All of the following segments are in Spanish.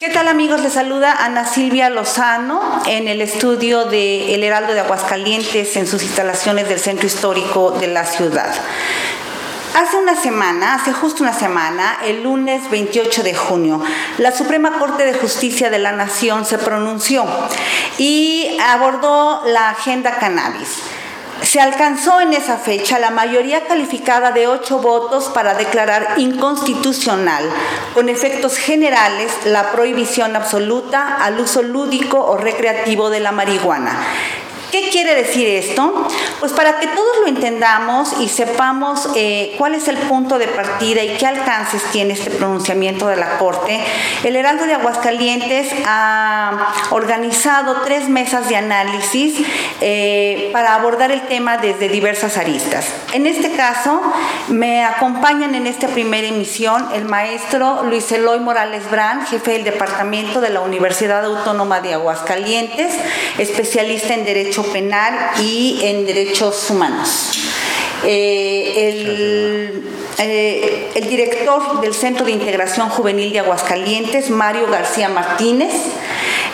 ¿Qué tal amigos? Les saluda Ana Silvia Lozano en el estudio de El Heraldo de Aguascalientes en sus instalaciones del Centro Histórico de la ciudad. Hace una semana, hace justo una semana, el lunes 28 de junio, la Suprema Corte de Justicia de la Nación se pronunció y abordó la agenda cannabis. Se alcanzó en esa fecha la mayoría calificada de ocho votos para declarar inconstitucional, con efectos generales, la prohibición absoluta al uso lúdico o recreativo de la marihuana. ¿Qué quiere decir esto? Pues para que todos lo entendamos y sepamos eh, cuál es el punto de partida y qué alcances tiene este pronunciamiento de la Corte, el Heraldo de Aguascalientes ha organizado tres mesas de análisis eh, para abordar el tema desde diversas aristas. En este caso, me acompañan en esta primera emisión el maestro Luis Eloy Morales Brand, jefe del Departamento de la Universidad Autónoma de Aguascalientes, especialista en Derecho Penal y en Derechos Humanos. Eh, el, eh, el director del Centro de Integración Juvenil de Aguascalientes, Mario García Martínez,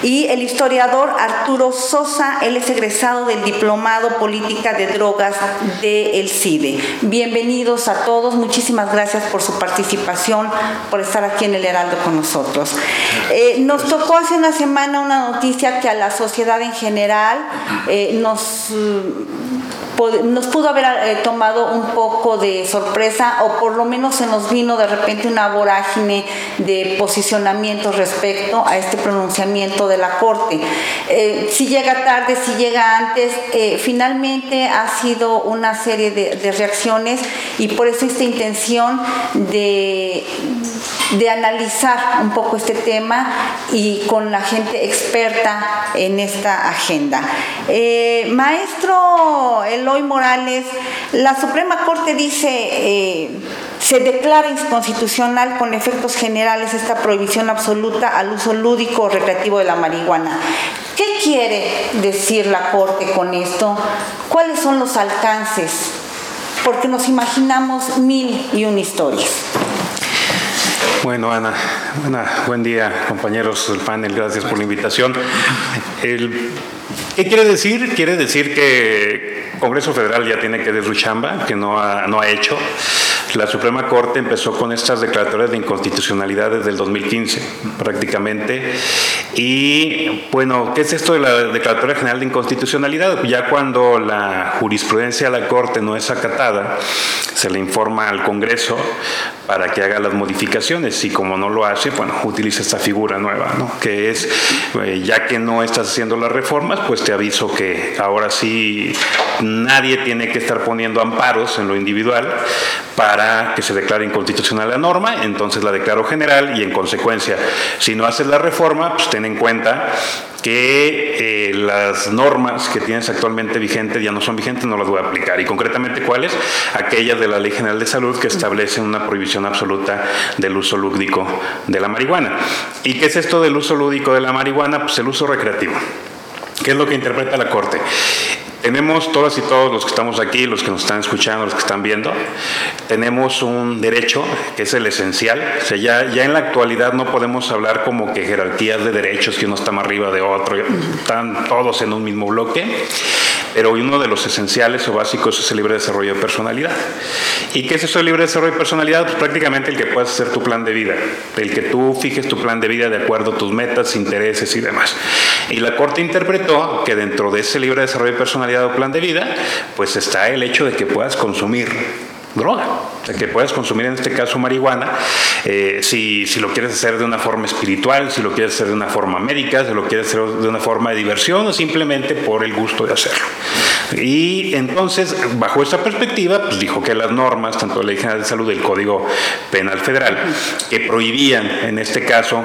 y el historiador Arturo Sosa, él es egresado del Diplomado Política de Drogas del CIDE. Bienvenidos a todos, muchísimas gracias por su participación, por estar aquí en el Heraldo con nosotros. Eh, nos tocó hace una semana una noticia que a la sociedad en general eh, nos nos pudo haber eh, tomado un poco de sorpresa o por lo menos se nos vino de repente una vorágine de posicionamiento respecto a este pronunciamiento de la Corte. Eh, si llega tarde, si llega antes, eh, finalmente ha sido una serie de, reacciones y por eso esta intención de, de analizar un poco este tema y con la gente experta en esta agenda. Maestro, el Eloy Morales, la Suprema Corte dice, eh, se declara inconstitucional con efectos generales esta prohibición absoluta al uso lúdico o recreativo de la marihuana. ¿Qué quiere decir la Corte con esto? ¿Cuáles son los alcances? Porque nos imaginamos mil y una historias. Bueno, Ana, buen día, compañeros del panel, gracias por la invitación. ¿Qué quiere decir? Quiere decir que Congreso Federal ya tiene que ver su chamba, que no ha, no ha hecho. La Suprema Corte empezó con estas declaratorias de inconstitucionalidad desde el 2015, prácticamente. Y bueno, ¿qué es esto de la Declaratoria General de Inconstitucionalidad? Ya cuando la jurisprudencia de la Corte no es acatada, se le informa al Congreso para que haga las modificaciones y como no lo hace, bueno, utiliza esta figura nueva, ¿no? que es, eh, ya que no estás haciendo las reformas, pues te aviso que ahora sí nadie tiene que estar poniendo amparos en lo individual para que se declare inconstitucional la norma, entonces la declaro general y en consecuencia, si no haces la reforma, pues ten en cuenta que eh, las normas que tienes actualmente vigentes ya no son vigentes, no las voy a aplicar. Y concretamente, ¿cuáles? Aquellas de la Ley General de Salud que establecen una prohibición absoluta del uso lúdico de la marihuana. ¿Y qué es esto del uso lúdico de la marihuana? Pues el uso recreativo. ¿Qué es lo que interpreta la Corte? Tenemos todas y todos los que estamos aquí, los que nos están escuchando, los que están viendo, tenemos un derecho que es el esencial. O sea, ya, ya en la actualidad no podemos hablar como que jerarquías de derechos, que uno está más arriba de otro, están todos en un mismo bloque pero uno de los esenciales o básicos es el libre desarrollo de personalidad. ¿Y qué es eso del libre desarrollo de personalidad? Pues prácticamente el que puedas hacer tu plan de vida, el que tú fijes tu plan de vida de acuerdo a tus metas, intereses y demás. Y la Corte interpretó que dentro de ese libre desarrollo de personalidad o plan de vida, pues está el hecho de que puedas consumir droga, que puedes consumir en este caso marihuana, eh, si, si, lo quieres hacer de una forma espiritual, si lo quieres hacer de una forma médica, si lo quieres hacer de una forma de diversión o simplemente por el gusto de hacerlo. Y entonces, bajo esa perspectiva, pues dijo que las normas, tanto la Ley General de Salud y el Código Penal Federal, que prohibían en este caso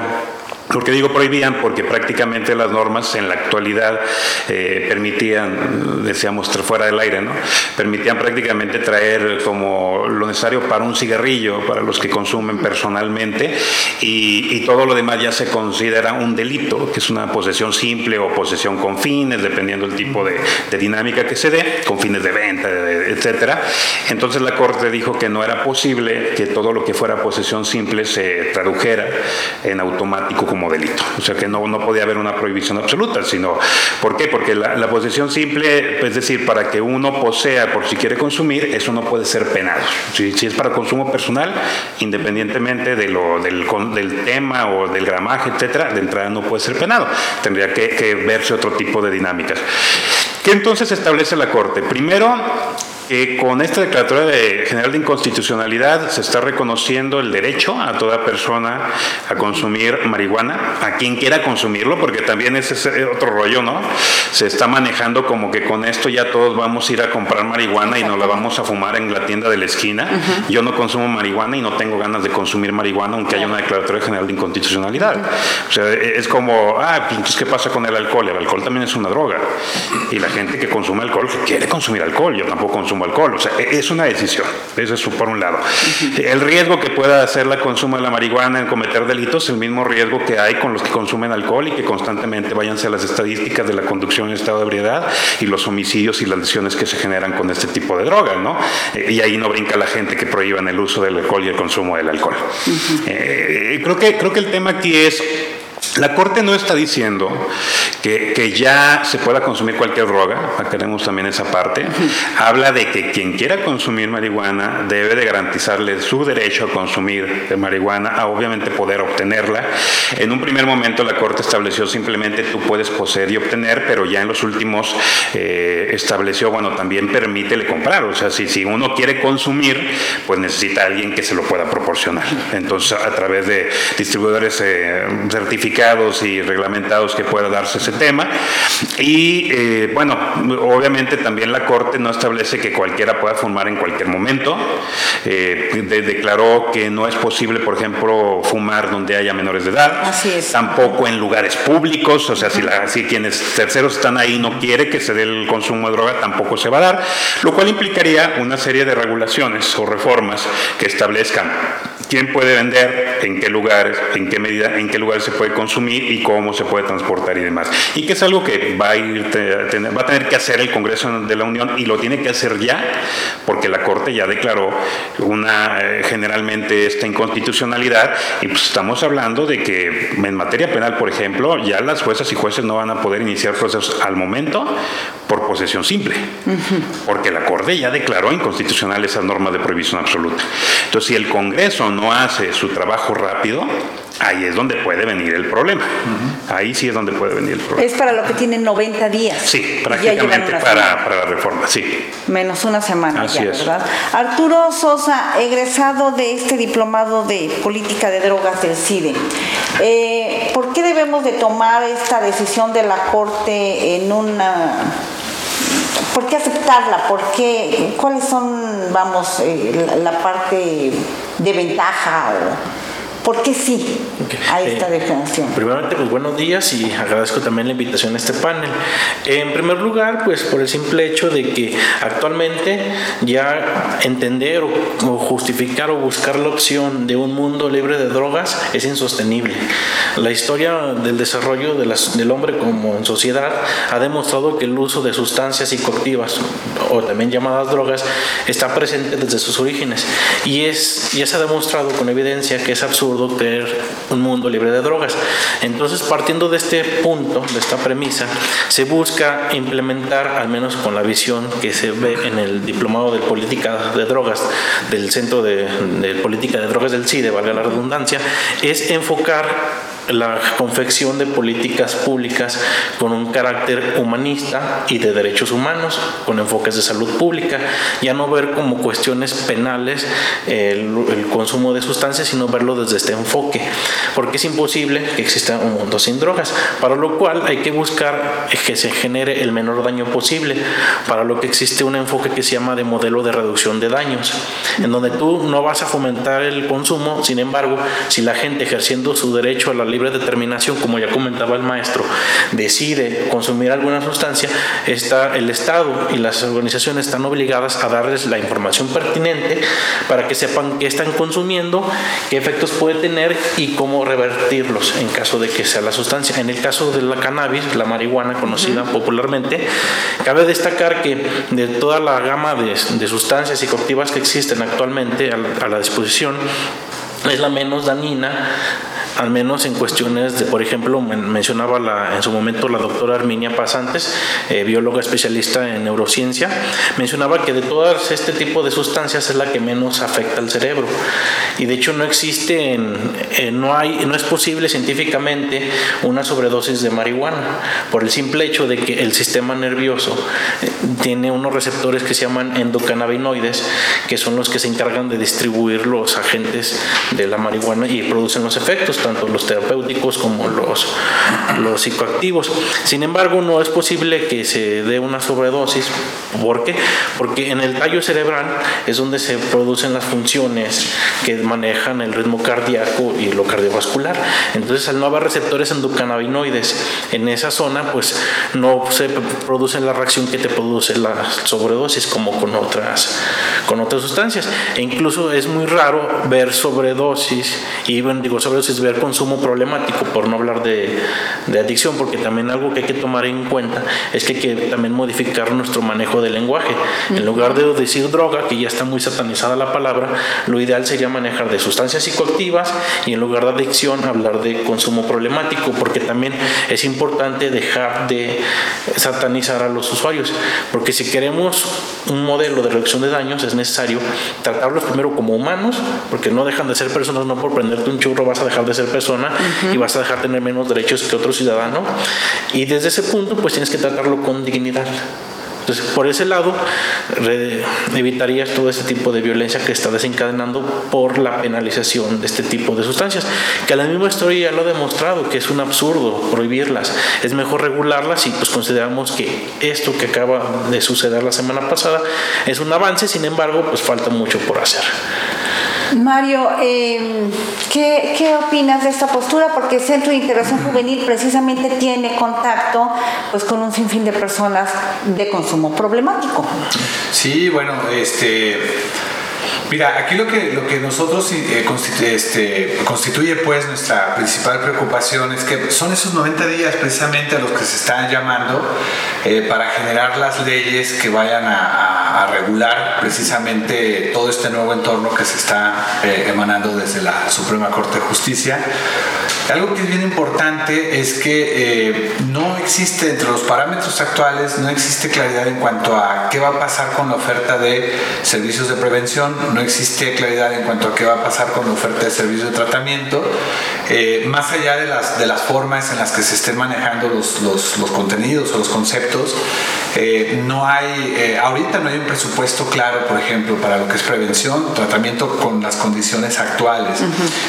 ¿Por qué digo prohibían? Porque prácticamente las normas en la actualidad eh, permitían, decíamos fuera del aire, ¿no? Permitían prácticamente traer como lo necesario para un cigarrillo, para los que consumen personalmente, y, todo lo demás ya se considera un delito, que es una posesión simple o posesión con fines, dependiendo del tipo de, dinámica que se dé, con fines de venta, etcétera. Entonces la Corte dijo que no era posible que todo lo que fuera posesión simple se tradujera en automático como como delito. O sea que no, no podía haber una prohibición absoluta, sino, ¿por qué? Porque la, posesión simple, es decir, para que uno posea por si quiere consumir, eso no puede ser penado. Si, es para consumo personal, independientemente de lo, del, del, tema o del gramaje, etcétera, de entrada no puede ser penado. Tendría que verse otro tipo de dinámicas. ¿Qué entonces establece la Corte? Primero, que con esta declaratoria de general de inconstitucionalidad se está reconociendo el derecho a toda persona a consumir marihuana, a quien quiera consumirlo, porque también ese es otro rollo, ¿no? Se está manejando como que con esto ya todos vamos a ir a comprar marihuana y nos la vamos a fumar en la tienda de la esquina. Yo no consumo marihuana y no tengo ganas de consumir marihuana, aunque haya una declaratoria general de inconstitucionalidad. O sea, es como, ah, entonces, ¿qué pasa con el alcohol? El alcohol también es una droga. Y la gente que consume alcohol quiere consumir alcohol. Yo tampoco consumo alcohol. O sea, e-, es una decisión. Eso es por un lado. El riesgo que pueda hacer la consumo de la marihuana en cometer delitos es el mismo riesgo que hay con los que consumen alcohol y que constantemente váyanse a las estadísticas de la conducción en estado de ebriedad y los homicidios y las lesiones que se generan con este tipo de drogas, ¿no? Eh, y ahí no brinca la gente que prohíban el uso del alcohol y el consumo del alcohol. Eh, creo, que, creo que el tema aquí es la Corte no está diciendo que, que, ya se pueda consumir cualquier droga, queremos también esa parte. Habla de que quien quiera consumir marihuana debe de garantizarle su derecho a consumir marihuana, a obviamente poder obtenerla. En un primer momento la Corte estableció simplemente tú puedes poseer y obtener, pero ya en los últimos eh, estableció, bueno, también permítele comprar. O sea, si, si uno quiere consumir, pues necesita alguien que se lo pueda proporcionar. Entonces, a través de distribuidores eh, certificados, y reglamentados que pueda darse ese tema. Y eh, bueno, obviamente también la Corte no establece que cualquiera pueda fumar en cualquier momento. Eh, declaró que no es posible, por ejemplo, fumar donde haya menores de edad. Así es. Tampoco en lugares públicos, o sea, si, la, si quienes terceros están ahí no quiere que se dé el consumo de droga, tampoco se va a dar, lo cual implicaría una serie de regulaciones o reformas que establezcan quién puede vender, en qué lugares, en qué medida, en qué lugares se puede consumir y cómo se puede transportar y demás. Y que es algo que va a, ir, va a tener que hacer el Congreso de la Unión y lo tiene que hacer ya, porque la Corte ya declaró una eh, generalmente esta inconstitucionalidad y pues estamos hablando de que en materia penal, por ejemplo, ya las juezas y jueces no van a poder iniciar procesos al momento por posesión simple, porque la Corte ya declaró inconstitucional esa norma de prohibición absoluta. Entonces, si el Congreso no hace su trabajo rápido, ahí es donde puede venir el problema. Ahí sí es donde puede venir el problema. Es para lo que tienen 90 días. Sí, prácticamente para, para, la reforma, sí. Menos una semana ya, ¿verdad? Arturo Sosa, egresado de este diplomado de política de drogas del CIDE. Eh, ¿Por qué debemos de tomar esta decisión de la Corte en una ¿Por qué aceptarla? ¿Por qué? ¿Cuáles son, vamos, eh, la, parte de ventaja? O, ¿Por qué sí a esta eh, declaración? Primeramente, pues buenos días y agradezco también la invitación a este panel. En primer lugar, pues por el simple hecho de que actualmente ya entender o, justificar o buscar la opción de un mundo libre de drogas es insostenible. La historia del desarrollo de las, del hombre como en sociedad ha demostrado que el uso de sustancias psicoactivas o también llamadas drogas está presente desde sus orígenes y es ya se ha demostrado con evidencia que es absurdo tener un mundo libre de drogas. Entonces, partiendo de este punto, de esta premisa, se busca implementar, al menos con la visión que se ve en el diplomado de política de drogas del Centro de, de Política de Drogas del CIDE, valga la redundancia, es enfocar la confección de políticas públicas con un carácter humanista y de derechos humanos, con enfoques de salud pública, ya no ver como cuestiones penales el, consumo de sustancias, sino verlo desde este enfoque, porque es imposible que exista un mundo sin drogas, para lo cual hay que buscar que se genere el menor daño posible, para lo que existe un enfoque que se llama de modelo de reducción de daños, en donde tú no vas a fomentar el consumo, sin embargo, si la gente ejerciendo su derecho a la libre determinación, como ya comentaba el maestro, decide consumir alguna sustancia, está, el Estado y las organizaciones están obligadas a darles la información pertinente para que sepan qué están consumiendo, qué efectos puede tener y cómo revertirlos en caso de que sea la sustancia. En el caso de la cannabis, la marihuana conocida popularmente, cabe destacar que de toda la gama de, sustancias psicoactivas que existen actualmente a la disposición, es la menos dañina al menos en cuestiones de, por ejemplo, mencionaba la, en su momento la doctora Arminia Pasantes, eh, bióloga especialista en neurociencia, mencionaba que de todas este tipo de sustancias es la que menos afecta al cerebro. Y de hecho no existe, no, hay, no es posible científicamente una sobredosis de marihuana, por el simple hecho de que el sistema nervioso eh, tiene unos receptores que se llaman endocannabinoides, que son los que se encargan de distribuir los agentes de la marihuana y producen los efectos, tanto los terapéuticos como los, los psicoactivos. Sin embargo, no es posible que se dé una sobredosis. ¿Por qué? Porque en el tallo cerebral es donde se producen las funciones que manejan el ritmo cardíaco y lo cardiovascular. Entonces, al no haber receptores endocannabinoides en esa zona, pues no se produce la reacción que te produce la sobredosis como con otras, con otras sustancias. E incluso es muy raro ver sobredosis, y digo sobredosis, ver consumo problemático, por no hablar de, de adicción, porque también algo que hay que tomar en cuenta es que hay que también modificar nuestro manejo del lenguaje. En lugar de decir droga, que ya está muy satanizada la palabra, lo ideal sería manejar de sustancias psicoactivas y en lugar de adicción hablar de consumo problemático, porque también es importante dejar de satanizar a los usuarios, porque si queremos un modelo de reducción de daños es necesario tratarlos primero como humanos, porque no dejan de ser personas, no por prenderte un churro vas a dejar de ser persona y vas a dejar de tener menos derechos que otro ciudadano. Y desde ese punto pues tienes que tratarlo con dignidad. Entonces, por ese lado, evitarías todo ese tipo de violencia que está desencadenando por la penalización de este tipo de sustancias, que la misma historia ya lo ha demostrado, que es un absurdo prohibirlas. Es mejor regularlas y pues consideramos que esto que acaba de suceder la semana pasada es un avance, sin embargo, pues falta mucho por hacer. Mario, em, ¿qué, opinas de esta postura? Porque el Centro de Integración Juvenil precisamente tiene contacto pues, con un sinfín de personas de consumo problemático. Sí, bueno, este Mira, aquí lo que, lo que nosotros eh, este, constituye pues nuestra principal preocupación es que son esos 90 días precisamente a los que se están llamando eh, para generar las leyes que vayan a, regular precisamente todo este nuevo entorno que se está eh, emanando desde la Suprema Corte de Justicia. Algo que es bien importante es que no existe entre los parámetros actuales, no existe claridad en cuanto a qué va a pasar con la oferta de servicios de prevención, no existe claridad en cuanto a qué va a pasar con la oferta de servicio de tratamiento, eh, más allá de las, de las formas en las que se estén manejando los, los, los contenidos o los conceptos, eh, no hay, eh, ahorita no hay un presupuesto claro, por ejemplo, para lo que es prevención, tratamiento con las condiciones actuales.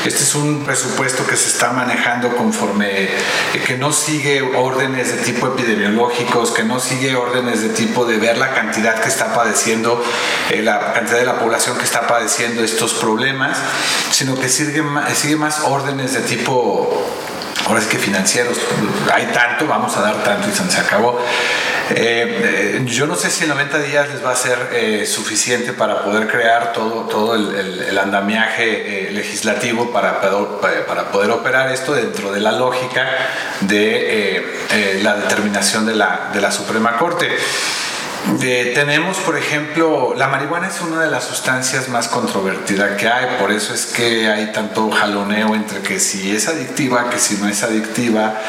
Este es un presupuesto que se está manejando conforme, que no sigue órdenes de tipo epidemiológicos, que no sigue órdenes de tipo de ver la cantidad que está padeciendo, la cantidad de la población que está padeciendo estos problemas, sino que sigue más órdenes de tipo ahora es que financieros, hay tanto, vamos a dar tanto y se acabó. Eh, eh, yo no sé si en 90 días les va a ser eh, suficiente para poder crear todo, todo el, andamiaje legislativo para, para poder operar esto dentro de la lógica de la determinación de la, de la Suprema Corte tenemos, por ejemplo, la marihuana es una de las sustancias más controvertidas que hay, por eso es que hay tanto jaloneo entre que si es adictiva, que si no es adictiva.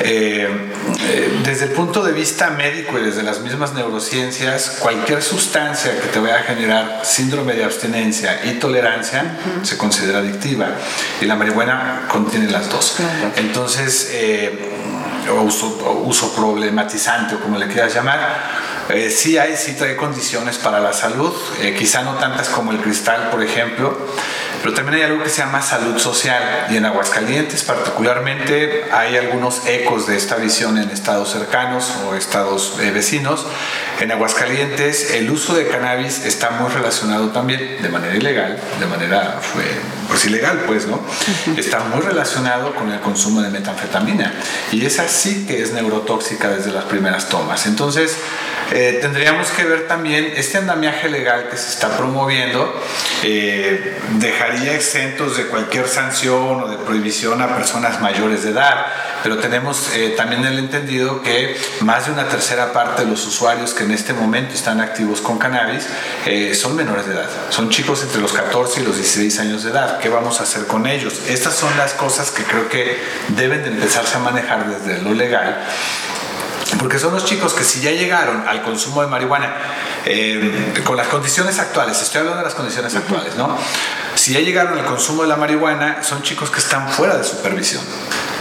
Eh, eh, desde el punto de vista médico y desde las mismas neurociencias, cualquier sustancia que te vaya a generar síndrome de abstinencia y tolerancia se considera adictiva y la marihuana contiene las dos. Entonces, eh, uso, uso problematizante o como le quieras llamar, eh, sí hay, sí trae condiciones para la salud, eh, quizá no tantas como el cristal, por ejemplo, pero también hay algo que se llama salud social y en Aguascalientes particularmente hay algunos ecos de esta visión en estados cercanos o estados eh, vecinos. En Aguascalientes el uso de cannabis está muy relacionado también de manera ilegal, de manera pues ilegal pues, ¿no? Está muy relacionado con el consumo de metanfetamina y esa sí que es neurotóxica desde las primeras tomas. Entonces, eh, tendríamos que ver también este andamiaje legal que se está promoviendo, eh, dejaría exentos de cualquier sanción o de prohibición a personas mayores de edad, pero tenemos eh, también el entendido que más de una tercera parte de los usuarios que en este momento están activos con cannabis son menores de edad, son chicos entre los 14 y los 16 años de edad, ¿qué vamos a hacer con ellos? Estas son las cosas que creo que deben de empezarse a manejar desde lo legal porque son los chicos que si ya llegaron al consumo de marihuana eh, con las condiciones actuales, estoy hablando de las condiciones actuales, ¿no? Si ya llegaron al consumo de la marihuana, son chicos que están fuera de supervisión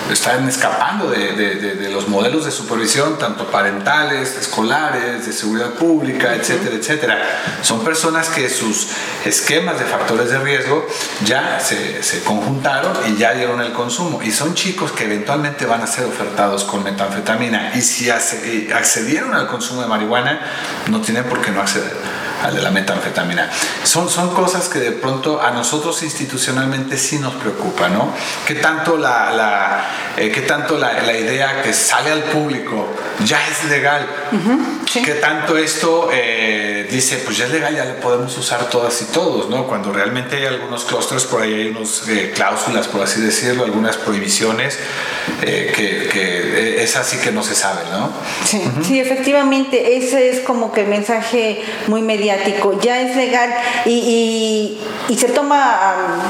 están escapando de, los modelos de supervisión, tanto parentales, escolares, de seguridad pública, etcétera, etcétera. Son personas que sus esquemas de factores de riesgo ya se, se conjuntaron y ya dieron el consumo. Y son chicos que eventualmente van a ser ofertados con metanfetamina. Y si accedieron al consumo de marihuana, no tienen por qué no acceder al de la metanfetamina. Son, son cosas que de pronto a nosotros institucionalmente sí nos preocupa, ¿no? ¿Qué tanto la, la eh, qué tanto la, la, idea que sale al público ya es legal? ¿Qué tanto esto eh, dice, pues ya es legal, ya lo podemos usar todas y todos, ¿no? Cuando realmente hay algunos clústeres, por ahí hay unas eh, cláusulas, por así decirlo, algunas prohibiciones, que, que, es así que no se sabe, ¿no? Sí, sí, efectivamente, ese es como que el mensaje muy mediático ya es legal y, se toma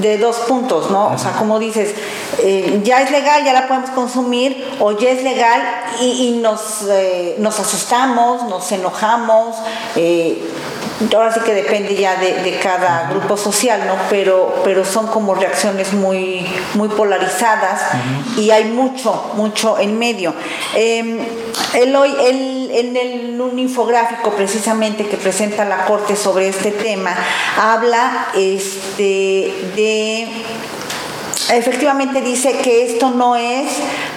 de dos puntos, ¿no? O sea, como dices, eh, ya es legal, ya la podemos consumir, o ya es legal y, nos, eh, nos asustamos, nos enojamos. Eh, ahora sí que depende ya de, cada grupo social, ¿no? Pero, pero son como reacciones muy, muy polarizadas y hay mucho, mucho en medio. Eh, hoy, en el, un infográfico precisamente que presenta la Corte sobre este tema, habla este, de efectivamente dice que esto no es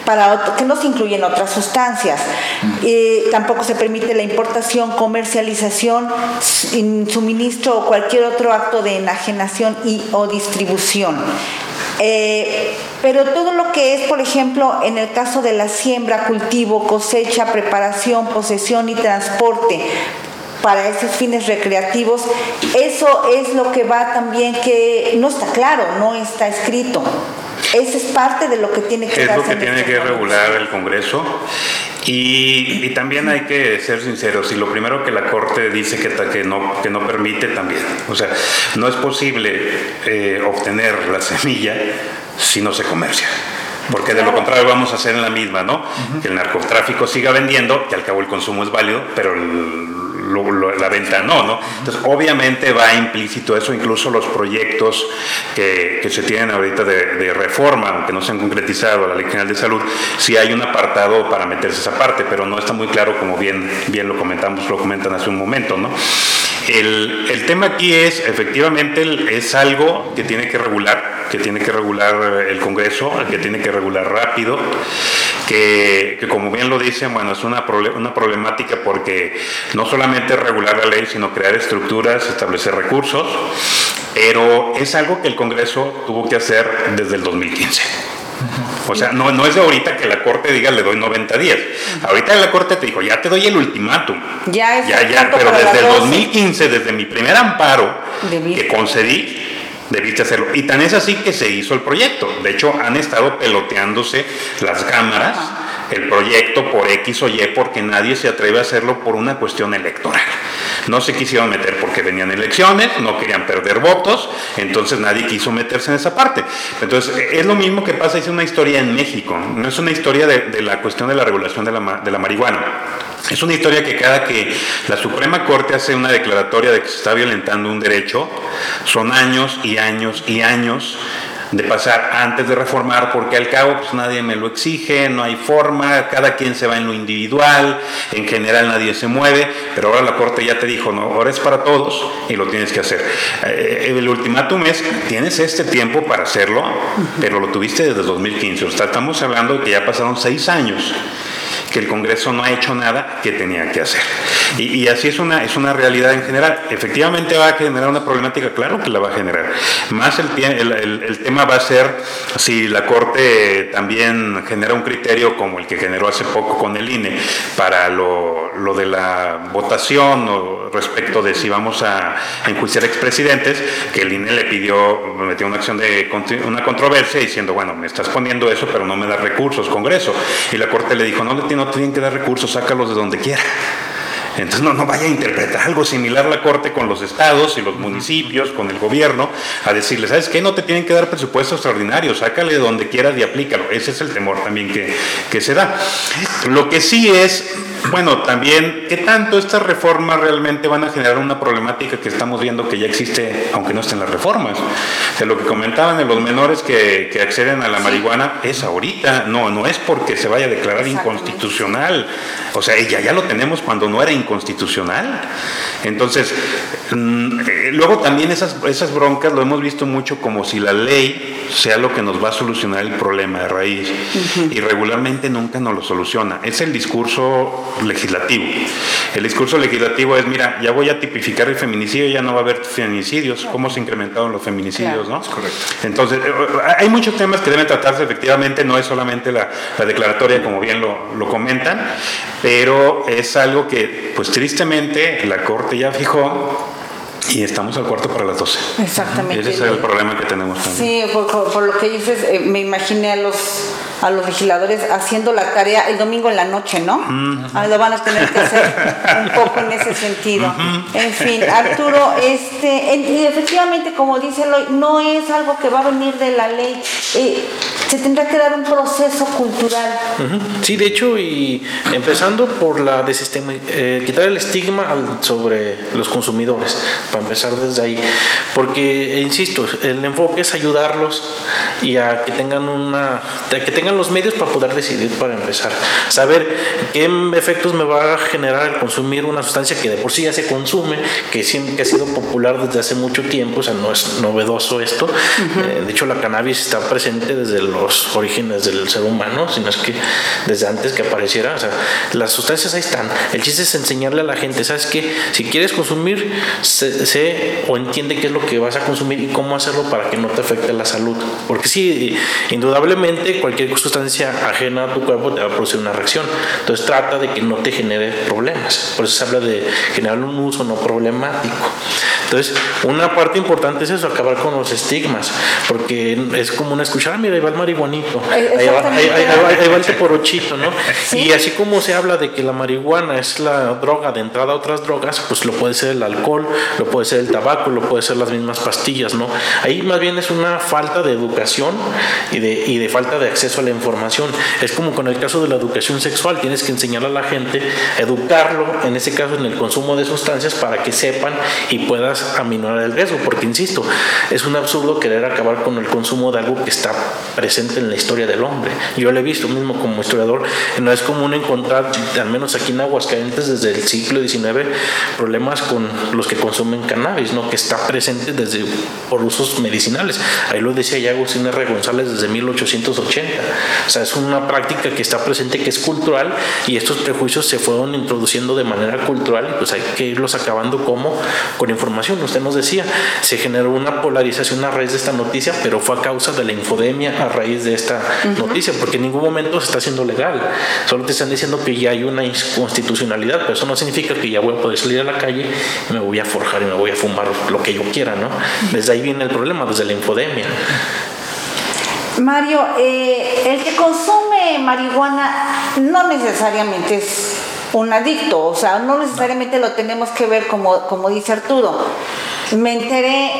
para que no se incluyen otras sustancias. Eh, tampoco se permite la importación, comercialización, suministro o cualquier otro acto de enajenación y o distribución. Eh, pero todo lo que es, por ejemplo, en el caso de la siembra, cultivo, cosecha, preparación, posesión y transporte para esos fines recreativos, eso es lo que va también que no está claro, no está escrito. Esa es parte de lo que tiene que Es lo que tiene que regular el Congreso. Y, también hay que ser sinceros, y lo primero que la Corte dice que, que, no, que no permite también, o sea, no es posible eh, obtener la semilla si no se comercia porque de lo contrario vamos a hacer en la misma, ¿no? Que el narcotráfico siga vendiendo, que al cabo el consumo es válido, pero el la venta no, ¿no? Entonces, obviamente va implícito eso, incluso los proyectos que, que se tienen ahorita de, reforma, aunque no se han concretizado la Ley General de Salud, sí hay un apartado para meterse esa parte, pero no está muy claro como bien, bien lo comentamos, lo comentan hace un momento, ¿no? El, el tema aquí es, efectivamente, es algo que tiene que regular, que tiene que regular el Congreso, que tiene que regular rápido, que, que como bien lo dicen, bueno, es una, una problemática porque no solamente regular la ley, sino crear estructuras, establecer recursos, pero es algo que el Congreso tuvo que hacer desde el 2015. O sea, no, no es de ahorita que la Corte diga le doy 90 días. Ahorita la Corte te dijo, ya te doy el ultimátum. Ya es ya, ya, pero desde el 2015, desde mi primer amparo que concedí, debiste hacerlo. Y tan es así que se hizo el proyecto. De hecho, han estado peloteándose las cámaras el proyecto por X o Y porque nadie se atreve a hacerlo por una cuestión electoral. No se quisieron meter porque venían elecciones, no querían perder votos, entonces nadie quiso meterse en esa parte. Entonces es lo mismo que pasa, es una historia en México, no es una historia de, la cuestión de la regulación de la, de la marihuana. Es una historia que cada que la Suprema Corte hace una declaratoria de que se está violentando un derecho, son años y años y años de pasar antes de reformar, porque al cabo pues nadie me lo exige, no hay forma, cada quien se va en lo individual, en general nadie se mueve, pero ahora la Corte ya te dijo, no, ahora es para todos y lo tienes que hacer. Eh, el ultimátum es, tienes este tiempo para hacerlo, pero lo tuviste desde 2015, o sea, estamos hablando de que ya pasaron seis años que el Congreso no ha hecho nada que tenía que hacer. Y, así es una, es una realidad en general. Efectivamente va a generar una problemática, claro que la va a generar. Más el, el, el tema va a ser si la Corte también genera un criterio como el que generó hace poco con el INE para lo, lo de la votación o respecto de si vamos a enjuiciar expresidentes, que el INE le pidió, metió una acción de una controversia diciendo, bueno, me estás poniendo eso, pero no me das recursos, Congreso. Y la Corte le dijo, no, no tienen que dar recursos, sácalos de donde quiera. Entonces no, no vaya a interpretar algo similar la Corte con los estados y los municipios, con el gobierno, a decirle, ¿sabes qué? No te tienen que dar presupuesto extraordinario, sácale de donde quieras y aplícalo. Ese es el temor también que, que se da. Lo que sí es bueno, también, ¿qué tanto estas reformas realmente van a generar una problemática que estamos viendo que ya existe, aunque no estén las reformas? De lo que comentaban de los menores que, acceden a la marihuana es ahorita, no, no es porque se vaya a declarar inconstitucional. O sea, ya, ya lo tenemos cuando no era inconstitucional. Entonces, mm, eh, luego también esas, esas broncas lo hemos visto mucho como si la ley sea lo que nos va a solucionar el problema de raíz. Y regularmente nunca nos lo soluciona. Es el discurso legislativo. El discurso legislativo es, mira, ya voy a tipificar el feminicidio, ya no va a haber feminicidios, cómo se incrementaron los feminicidios, ¿no? correcto. Entonces, eh, hay muchos temas que deben tratarse efectivamente, no es solamente la, declaratoria, como bien lo, lo, comentan, pero es algo que, pues tristemente, la Corte ya fijó y estamos al cuarto para las 12. Exactamente. Ese es el problema que tenemos también. Sí, por, lo que dices, eh, me imaginé a los a los legisladores haciendo la tarea el domingo en la noche, ¿no? Ah, lo van a tener que hacer un poco en ese sentido. En fin, Arturo, este, y efectivamente, como dice Eloy, no es algo que va a venir de la ley. Eh, se tendrá que dar un proceso cultural. Sí, de hecho, y empezando por la de sistema, eh, quitar el estigma sobre los consumidores, para empezar desde ahí. Porque, insisto, el enfoque es ayudarlos y a que tengan una, que tengan los medios para poder decidir para empezar. Saber qué efectos me va a generar el consumir una sustancia que de por sí ya se consume, que siempre ha sido popular desde hace mucho tiempo, o sea, no es novedoso esto. Eh, de hecho, la cannabis está presente desde los orígenes del ser humano, sino es que desde antes que apareciera, o sea, las sustancias ahí están. El chiste es enseñarle a la gente, ¿sabes qué? Si quieres consumir, sé, o entiende qué es lo que vas a consumir y cómo hacerlo para que no te afecte la salud. Porque sí, indudablemente cualquier sustancia ajena a tu cuerpo te va a producir una reacción. Entonces trata de que no te genere problemas. Por eso se habla de generar un uso no problemático. Entonces, una parte importante es eso, acabar con los estigmas, porque es como una escuchar, ah, mira, ahí va el marihuanito, ahí va, ahí, va, el teporochito, ¿no? Y así como se habla de que la marihuana es la droga de entrada a otras drogas, pues lo puede ser el alcohol, lo puede ser el tabaco, lo puede ser las mismas pastillas, ¿no? Ahí más bien es una falta de educación y de, y de falta de acceso a la información. Es como con el caso de la educación sexual, tienes que enseñar a la gente, educarlo, en ese caso en el consumo de sustancias, para que sepan y puedas a minorar el riesgo, porque insisto, es un absurdo querer acabar con el consumo de algo que está presente en la historia del hombre. Yo lo he visto mismo como historiador, no es común encontrar, al menos aquí en Aguascalientes desde el siglo XIX, problemas con los que consumen cannabis, ¿no? que está presente desde por usos medicinales. Ahí lo decía ya Agustín R. González desde 1880. O sea, es una práctica que está presente, que es cultural, y estos prejuicios se fueron introduciendo de manera cultural, pues hay que irlos acabando como con información usted nos decía, se generó una polarización a raíz de esta noticia, pero fue a causa de la infodemia a raíz de esta noticia, porque en ningún momento se está haciendo legal. Solo te están diciendo que ya hay una inconstitucionalidad, pero eso no significa que ya voy a poder salir a la calle y me voy a forjar y me voy a fumar lo que yo quiera, ¿no? Desde ahí viene el problema, desde la infodemia. Mario, eh, el que consume marihuana no necesariamente es un adicto, o sea, no necesariamente lo tenemos que ver como, como dice Arturo. Me enteré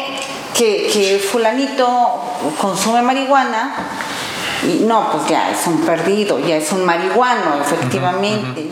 que, que fulanito consume marihuana y no, pues ya es un perdido, ya es un marihuano, efectivamente.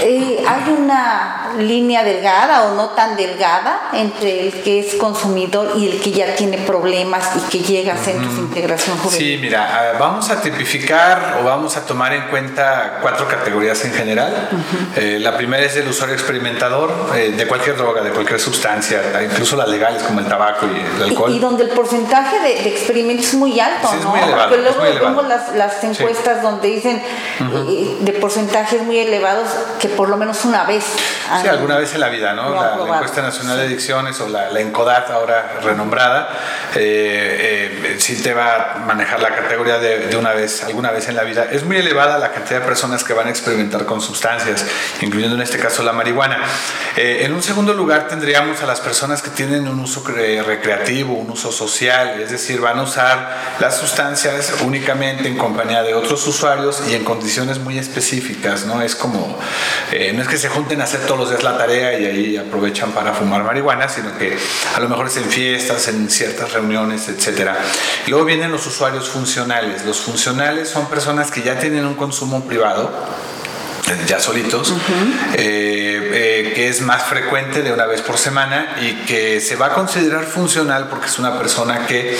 Eh, ¿Hay una línea delgada o no tan delgada entre el que es consumidor y el que ya tiene problemas y que llega a centros de integración juvenil? Sí, mira, vamos a tipificar o vamos a tomar en cuenta cuatro categorías en general. Eh, la primera es el usuario experimentador eh, de cualquier droga, de cualquier sustancia, incluso las legales como el tabaco y el alcohol. Y, donde el porcentaje de, experimentos es muy alto, ¿no? Porque luego vemos las, las encuestas donde dicen de porcentajes muy elevados que por lo menos una vez. Sí, alguna vez en la vida, ¿no? La, encuesta nacional de adicciones o la, la ENCODAT, ahora renombrada, eh, eh, sí te va a manejar la categoría de, de, una vez, alguna vez en la vida. Es muy elevada la cantidad de personas que van a experimentar con sustancias, incluyendo en este caso la marihuana. Eh, en un segundo lugar tendríamos a las personas que tienen un uso recreativo, un uso social, es decir, van a usar las sustancias únicamente en compañía de otros usuarios y en condiciones muy específicas, ¿no? Es como eh, no es que se junten a hacer todos los días la tarea y ahí aprovechan para fumar marihuana, sino que a lo mejor es en fiestas, en ciertas reuniones, etc. Luego vienen los usuarios funcionales. Los funcionales son personas que ya tienen un consumo privado ya solitos, eh, eh, que es más frecuente de una vez por semana y que se va a considerar funcional porque es una persona que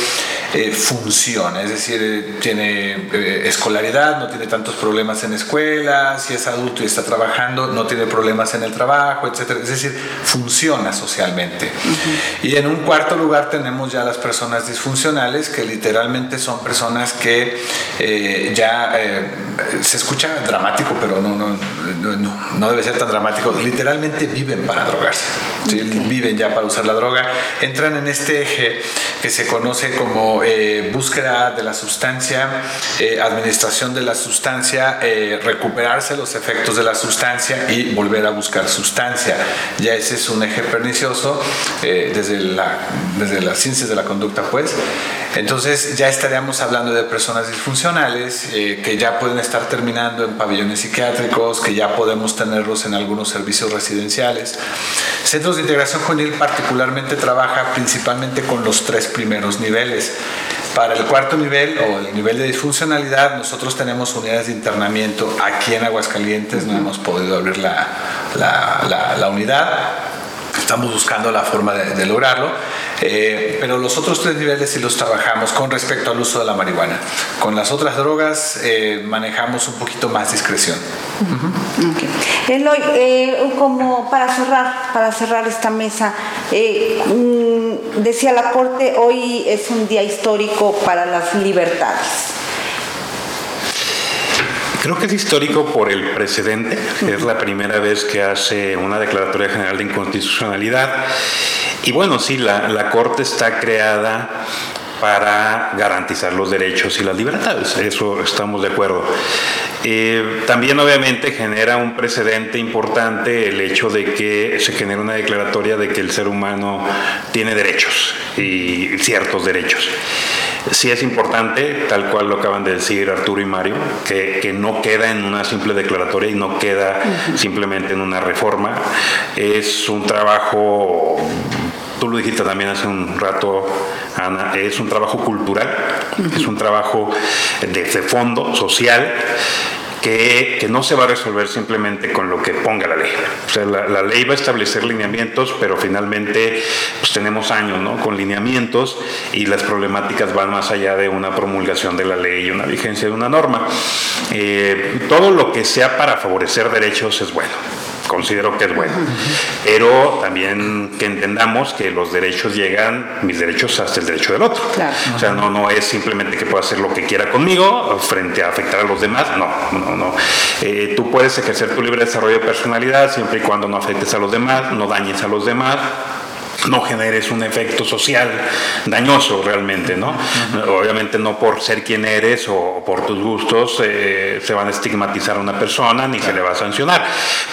eh, funciona, es decir, tiene escolaridad, no tiene tantos problemas en escuela, si es adulto y está trabajando, no tiene problemas en el trabajo, etc. Es decir, funciona socialmente. Y en un cuarto lugar tenemos ya las personas disfuncionales, que literalmente son personas que ya se escucha dramático, pero no, no no, debe ser tan dramático, literalmente viven para drogarse, viven ya para usar la droga, entran en este eje que se conoce como eh, búsqueda de la sustancia, eh, administración de la sustancia, eh, recuperarse los efectos de la sustancia y volver a buscar sustancia. Ya ese es un eje pernicioso desde, la, desde las ciencias de la conducta, pues. Entonces ya estaríamos hablando de personas disfuncionales que ya pueden estar terminando en pabellones psiquiátricos, que ya podemos tenerlos en algunos servicios residenciales. Centros de Integración Juvenil particularmente trabaja principalmente con los tres primeros niveles. Para el cuarto nivel o el nivel de disfuncionalidad, nosotros tenemos unidades de internamiento aquí en Aguascalientes, no hemos podido abrir la, la, la, unidad, estamos buscando la forma de lograrlo eh, pero los otros tres niveles sí los trabajamos con respecto al uso de la marihuana. Con las otras drogas eh, manejamos un poquito más discreción. Eloy, eh, como para cerrar, para cerrar esta mesa, mm, decía la Corte, hoy es un día histórico para las libertades. Creo que es histórico por el precedente. Es la primera vez que hace una declaratoria general de inconstitucionalidad y bueno, sí, la, Corte está creada para garantizar los derechos y las libertades, eso estamos de acuerdo. Eh, también obviamente genera un precedente importante el hecho de que se genera una declaratoria de que el ser humano tiene derechos y ciertos derechos. Sí es importante, tal cual lo acaban de decir Arturo y Mario, que, que no queda en una simple declaratoria y no queda simplemente en una reforma. Es un trabajo tú lo dijiste también hace un rato, Ana, es un trabajo cultural, es un trabajo de, fondo, social, que, no se va a resolver simplemente con lo que ponga la ley. O sea, la, ley va a establecer lineamientos, pero finalmente pues, tenemos años ¿no? con lineamientos y las problemáticas van más allá de una promulgación de la ley y una vigencia de una norma. Eh, todo lo que sea para favorecer derechos es bueno considero que es bueno. Pero también que entendamos que los derechos llegan, mis derechos hasta el derecho del otro. O sea, no, no es simplemente que pueda hacer lo que quiera conmigo frente a afectar a los demás. No, no, no. Eh, tú puedes ejercer tu libre desarrollo de personalidad siempre y cuando no afectes a los demás, no dañes a los demás no generes un efecto social dañoso realmente, ¿no? Obviamente no por ser quien eres o por tus gustos eh, se van a estigmatizar a una persona ni se le va a sancionar,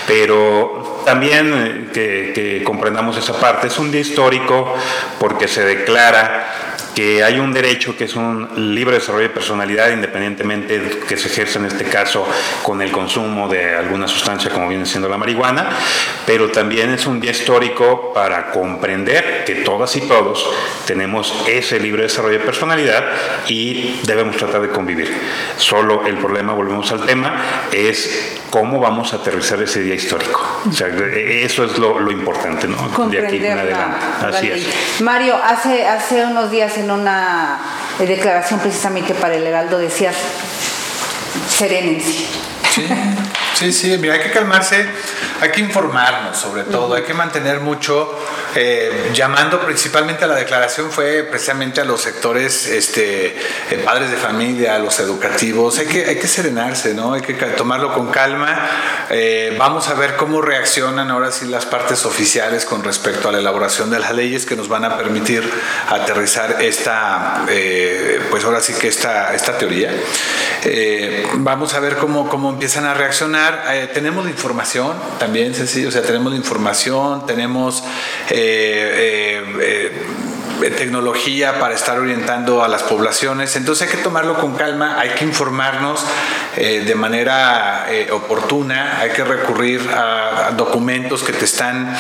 pero también eh, que comprendamos esa parte, es un día histórico porque se declara que hay un derecho que es un libre desarrollo de personalidad, independientemente de que se ejerza en este caso con el consumo de alguna sustancia como viene siendo la marihuana, pero también es un día histórico para comprender que todas y todos tenemos ese libre desarrollo de personalidad y debemos tratar de convivir. Solo el problema, volvemos al tema, es cómo vamos a aterrizar ese día histórico. O sea, eso es lo, importante, ¿no? De aquí en adelante. Así es. Mario, hace, hace unos días en una declaración precisamente para el Heraldo decías, serénense. Sí, sí, sí, mira, hay que calmarse, hay que informarnos sobre todo, hay que mantener mucho eh, llamando principalmente a la declaración fue precisamente a los sectores este, eh, padres de familia, a los educativos. Hay que, hay que serenarse, ¿no? Hay que tomarlo con calma. Eh, vamos a ver cómo reaccionan ahora sí las partes oficiales con respecto a la elaboración de las leyes que nos van a permitir aterrizar esta, pues ahora sí que esta, esta teoría. vamos a ver cómo, cómo empiezan a reaccionar. tenemos información también, sencillo, o sea, tenemos información, tenemos... eh, eh, tecnología para estar orientando a las poblaciones. Entonces hay que tomarlo con calma, hay que informarnos eh, de manera oportuna, hay que recurrir a, documentos que te están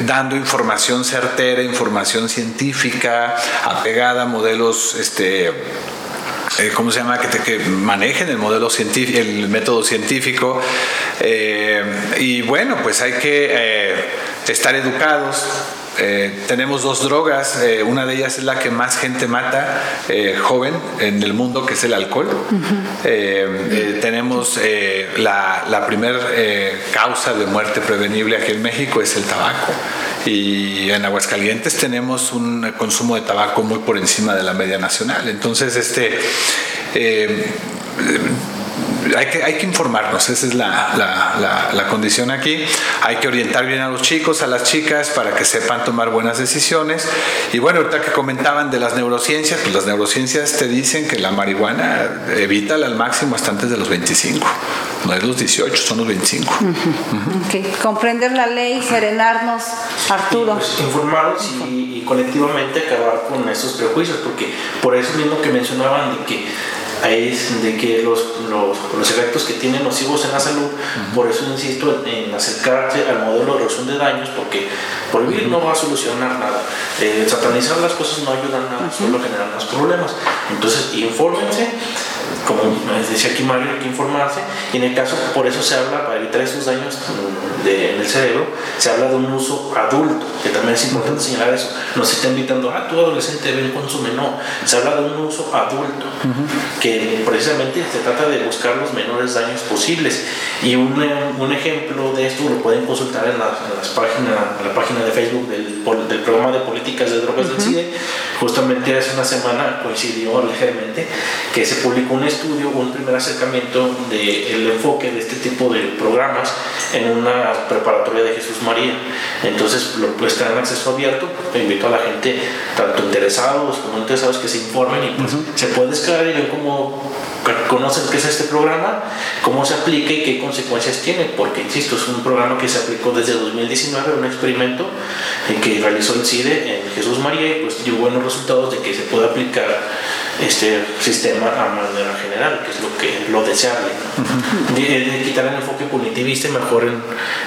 dando información certera, información científica, apegada a modelos este, ¿cómo se llama? Que, que manejen el modelo científico, el método científico. Y bueno, pues hay que estar educados. tenemos dos drogas, una de ellas es la que más gente mata joven en el mundo, que es el alcohol. tenemos la, la primera causa de muerte prevenible aquí en México, es el tabaco y en Aguascalientes tenemos un consumo de tabaco muy por encima de la media nacional. Entonces, este... Hay que, hay que informarnos, esa es la, la, condición aquí. Hay que orientar bien a los chicos, a las chicas, para que sepan tomar buenas decisiones. Y bueno, ahorita que comentaban de las neurociencias, pues las neurociencias te dicen que la marihuana evita al máximo hasta antes de los 25. No es los 18, son los 25. Comprender la ley, serenarnos, Arturo. Pues, informarnos y, y colectivamente acabar con esos prejuicios, porque por eso mismo que mencionaban de que es de que los, los, los, efectos que tienen nocivos en la salud, por eso insisto en, acercarse al modelo de reducción de daños, porque prohibir no va a solucionar nada. Eh, satanizar las cosas no ayuda a nada, solo generan más problemas. Entonces, infórmense como decía aquí Mario, hay que informarse, y en el caso, por eso se habla, para evitar esos daños de, en el cerebro, se habla de un uso adulto, que también es importante señalar eso. No se está invitando, ah, tu adolescente ven, consume, no. Se habla de un uso adulto, que precisamente se trata de buscar los menores daños posibles. Y un, un ejemplo de esto lo pueden consultar en, la, las páginas, en la página de Facebook del, del, programa de políticas de drogas del CIDE. Justamente hace una semana coincidió ligeramente que se publicó un estudio, un primer acercamiento del enfoque de este tipo de programas en una preparatoria de Jesús María. Entonces, lo, pues, está en acceso abierto. Invito a la gente, tanto interesados como interesados, que se informen y pues, se puede descargar y ven cómo conocen qué es este programa, cómo se aplica y qué consecuencias tiene, porque insisto, es un programa que se aplicó desde 2019, un experimento que realizó el CIDE en Jesús María y pues dio buenos resultados de que se puede aplicar este sistema a manera general, que es lo que lo deseable. de, quitar el enfoque punitivista y mejor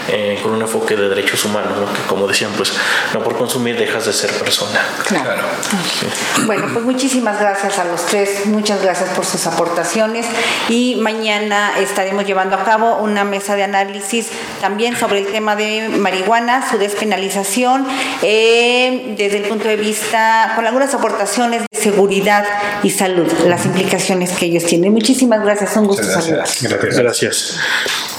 eh, con un enfoque de derechos humanos, que como decían, pues no por consumir dejas de ser persona. Claro. Bueno, pues muchísimas gracias a los tres, muchas gracias por sus aportaciones y mañana estaremos llevando a cabo una mesa de análisis también sobre el tema de marihuana, su despenalización, eh, desde el punto de vista, con algunas aportaciones de seguridad y salud, las implicaciones que ellos tienen. Muchísimas gracias, un gusto saludar. Gracias. gracias.